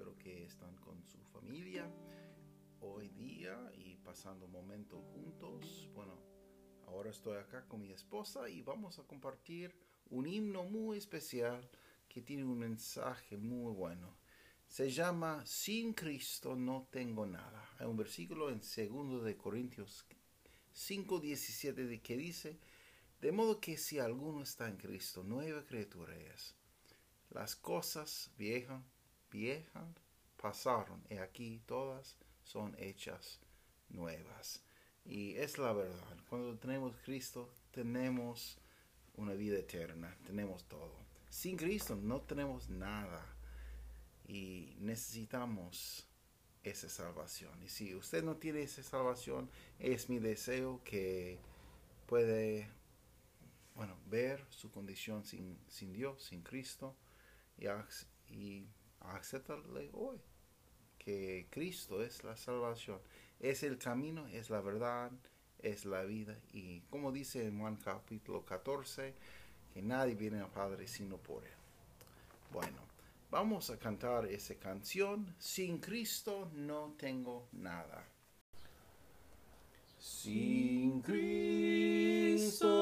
Espero que están con su familia hoy día y pasando momentos juntos. Bueno, ahora estoy acá con mi esposa y vamos a compartir un himno muy especial que tiene un mensaje muy bueno. Se llama Sin Cristo no tengo nada. Hay un versículo en 2 de Corintios 5:17 que dice, de modo que si alguno está en Cristo, nueva criatura es. Las cosas viejas, viejas pasaron y aquí todas son hechas nuevas. Y es la verdad. Cuando tenemos Cristo, tenemos una vida eterna, tenemos todo. Sin Cristo no tenemos nada y necesitamos esa salvación. Y si usted no tiene esa salvación, es mi deseo que puede, bueno, ver su condición sin, sin Dios, sin Cristo y, y aceptarle hoy que Cristo es la salvación, es el camino, es la verdad, es la vida. Y como dice en Juan capítulo 14, que nadie viene al Padre sino por Él. Bueno, vamos a cantar esa canción. Sin Cristo no tengo nada. Sin Cristo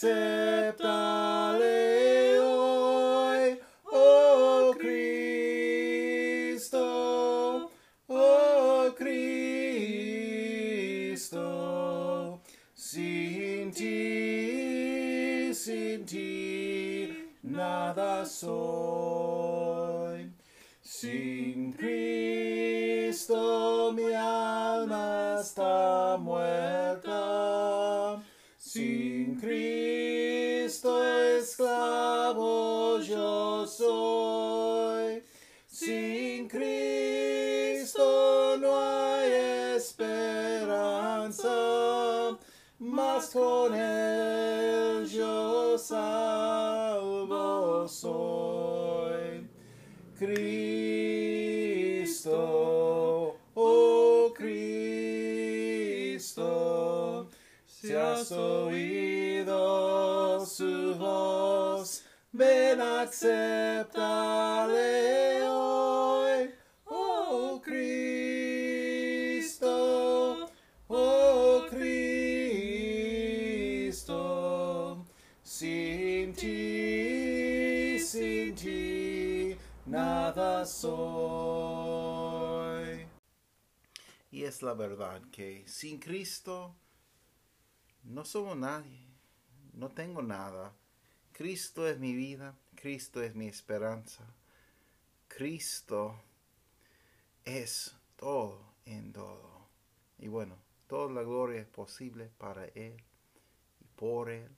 acéptale hoy, oh Cristo, oh Cristo, sin ti, sin ti, nada soy. Sin Cristo mi alma está muerta. Soy. Sin Cristo no hay esperanza, mas con Él yo salvo soy. Cristo, oh Cristo, si has oído su voz, ven acéptale soy. Y es la verdad que sin Cristo no somos nadie, no tengo nada. Cristo es mi vida, Cristo es mi esperanza. Cristo es todo en todo. Y bueno, toda la gloria es posible para Él y por Él.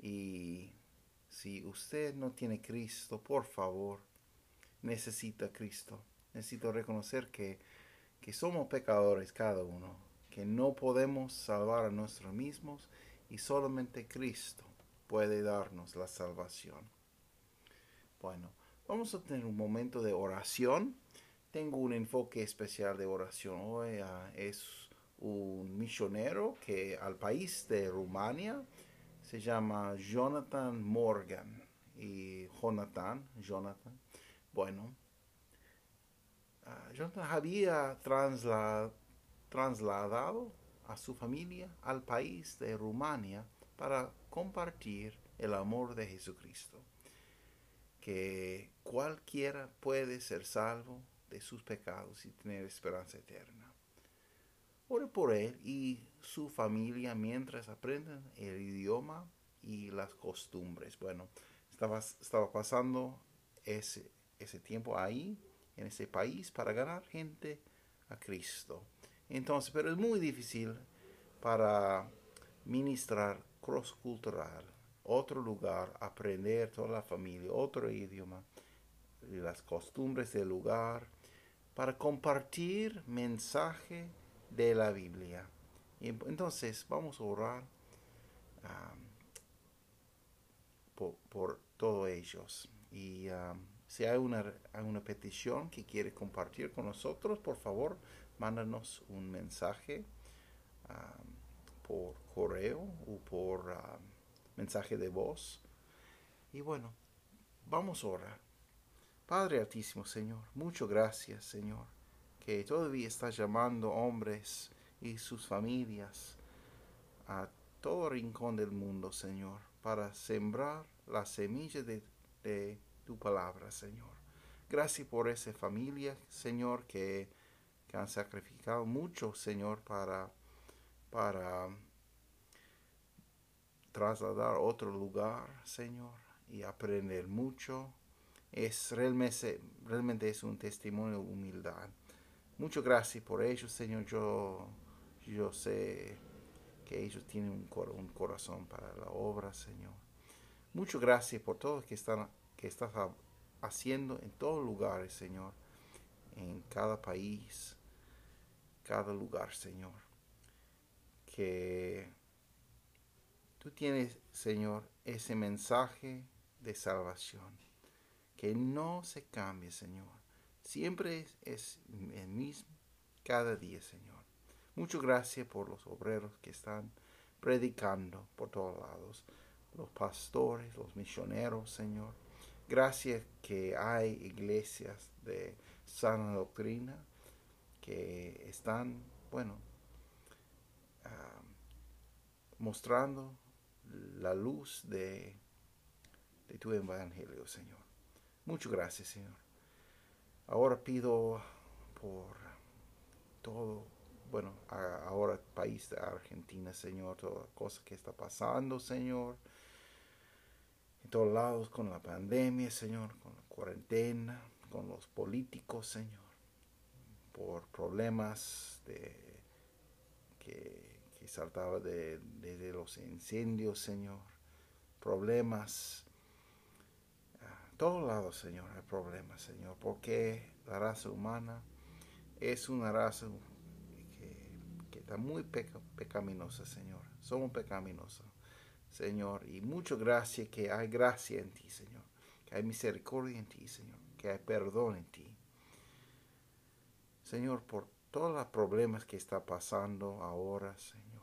Y si usted no tiene Cristo, por favor, necesita Cristo. Necesito reconocer que, que somos pecadores cada uno, que no podemos salvar a nosotros mismos y solamente Cristo puede darnos la salvación. Bueno, vamos a tener un momento de oración. Tengo un enfoque especial de oración hoy. ah, es un misionero que al país de Rumania se llama Jonathan Morgan. Y Jonathan, Jonathan, bueno, ah, Jonathan había trasla- trasladado a su familia al país de Rumania para compartir el amor de Jesucristo. Que cualquiera puede ser salvo de sus pecados y tener esperanza eterna. Ore por él y su familia mientras aprenden el idioma y las costumbres. Bueno, estaba, estaba pasando ese, ese tiempo ahí, en ese país, para ganar gente a Cristo. Entonces, pero es muy difícil para ministrar cross cultural, otro lugar, aprender toda la familia, otro idioma, las costumbres del lugar, para compartir mensaje de la Biblia. Y entonces vamos a orar por, por, todos ellos. Y si hay una, petición que quiere compartir con nosotros, por favor, mándanos un mensaje um, por correo o por mensaje de voz. Y bueno, vamos a orar. Padre Altísimo Señor, muchas gracias Señor, que todavía está llamando hombres y sus familias a todo rincón del mundo, Señor, para sembrar la semilla de, de tu palabra, Señor. Gracias por esa familia, Señor, que, que han sacrificado mucho, Señor, para, para trasladar a otro lugar, Señor, y aprender mucho es realmente, realmente es un testimonio de humildad. Muchas gracias por ellos, Señor. Yo, yo sé que ellos tienen un, un corazón para la obra, Señor. Muchas gracias por todo lo que, están, que estás haciendo en todos lugares, Señor. En cada país, cada lugar, Señor. Que tú tienes, Señor, ese mensaje de salvación que no se cambie, Señor. Siempre es, el mismo cada día, Señor. Muchas gracias por los obreros que están predicando por todos lados, los pastores, los misioneros, Señor. Gracias que hay iglesias de sana doctrina que están, bueno, ah, mostrando la luz de, tu evangelio, Señor. Muchas gracias, Señor. Ahora pido por todo, bueno, ahora el país de Argentina, Señor, toda cosa que está pasando, Señor. En todos lados con la pandemia, Señor, con la cuarentena, con los políticos, Señor. Por problemas que, que saltaba de, los incendios, Señor. Problemas todos lados, Señor, hay problemas, Señor, porque la raza humana es una raza que, está muy pecaminosa, Señor. Somos pecaminosos, Señor, y mucha gracia que hay gracia en ti, Señor, que hay misericordia en ti, Señor, que hay perdón en ti. Señor, por todos los problemas que está pasando ahora, Señor,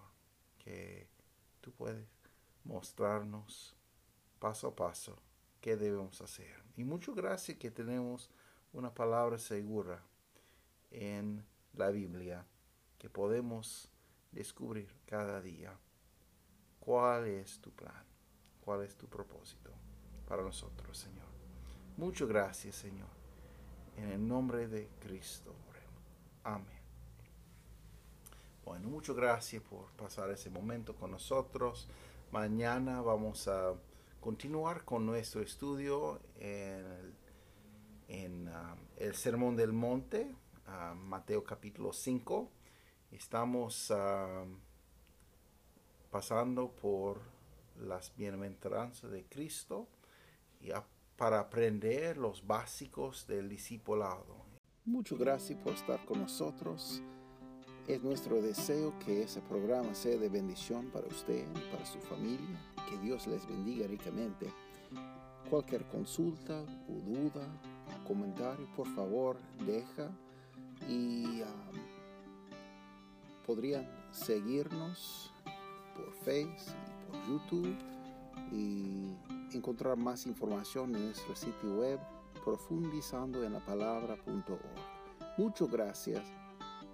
que tú puedes mostrarnos paso a paso qué debemos hacer. Y muchas gracias que tenemos una palabra segura en la Biblia que podemos descubrir cada día cuál es tu plan, cuál es tu propósito para nosotros, Señor. Muchas gracias, Señor. En el nombre de Cristo Amén. Bueno, muchas gracias por pasar ese momento con nosotros. Mañana vamos a continuar con nuestro estudio en, el Sermón del Monte, uh, Mateo capítulo 5. Estamos um, pasando por las bienaventuranzas de Cristo y para aprender los básicos del discipulado. Muchas gracias por estar con nosotros. Es nuestro deseo que ese programa sea de bendición para usted y para su familia. Que Dios les bendiga ricamente. Cualquier consulta o duda, comentario, por favor, deja y um, podrían seguirnos por Facebook y por YouTube y encontrar más información en nuestro sitio web profundizando en la palabra.org. Muchas gracias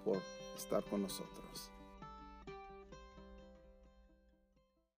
por estar con nosotros.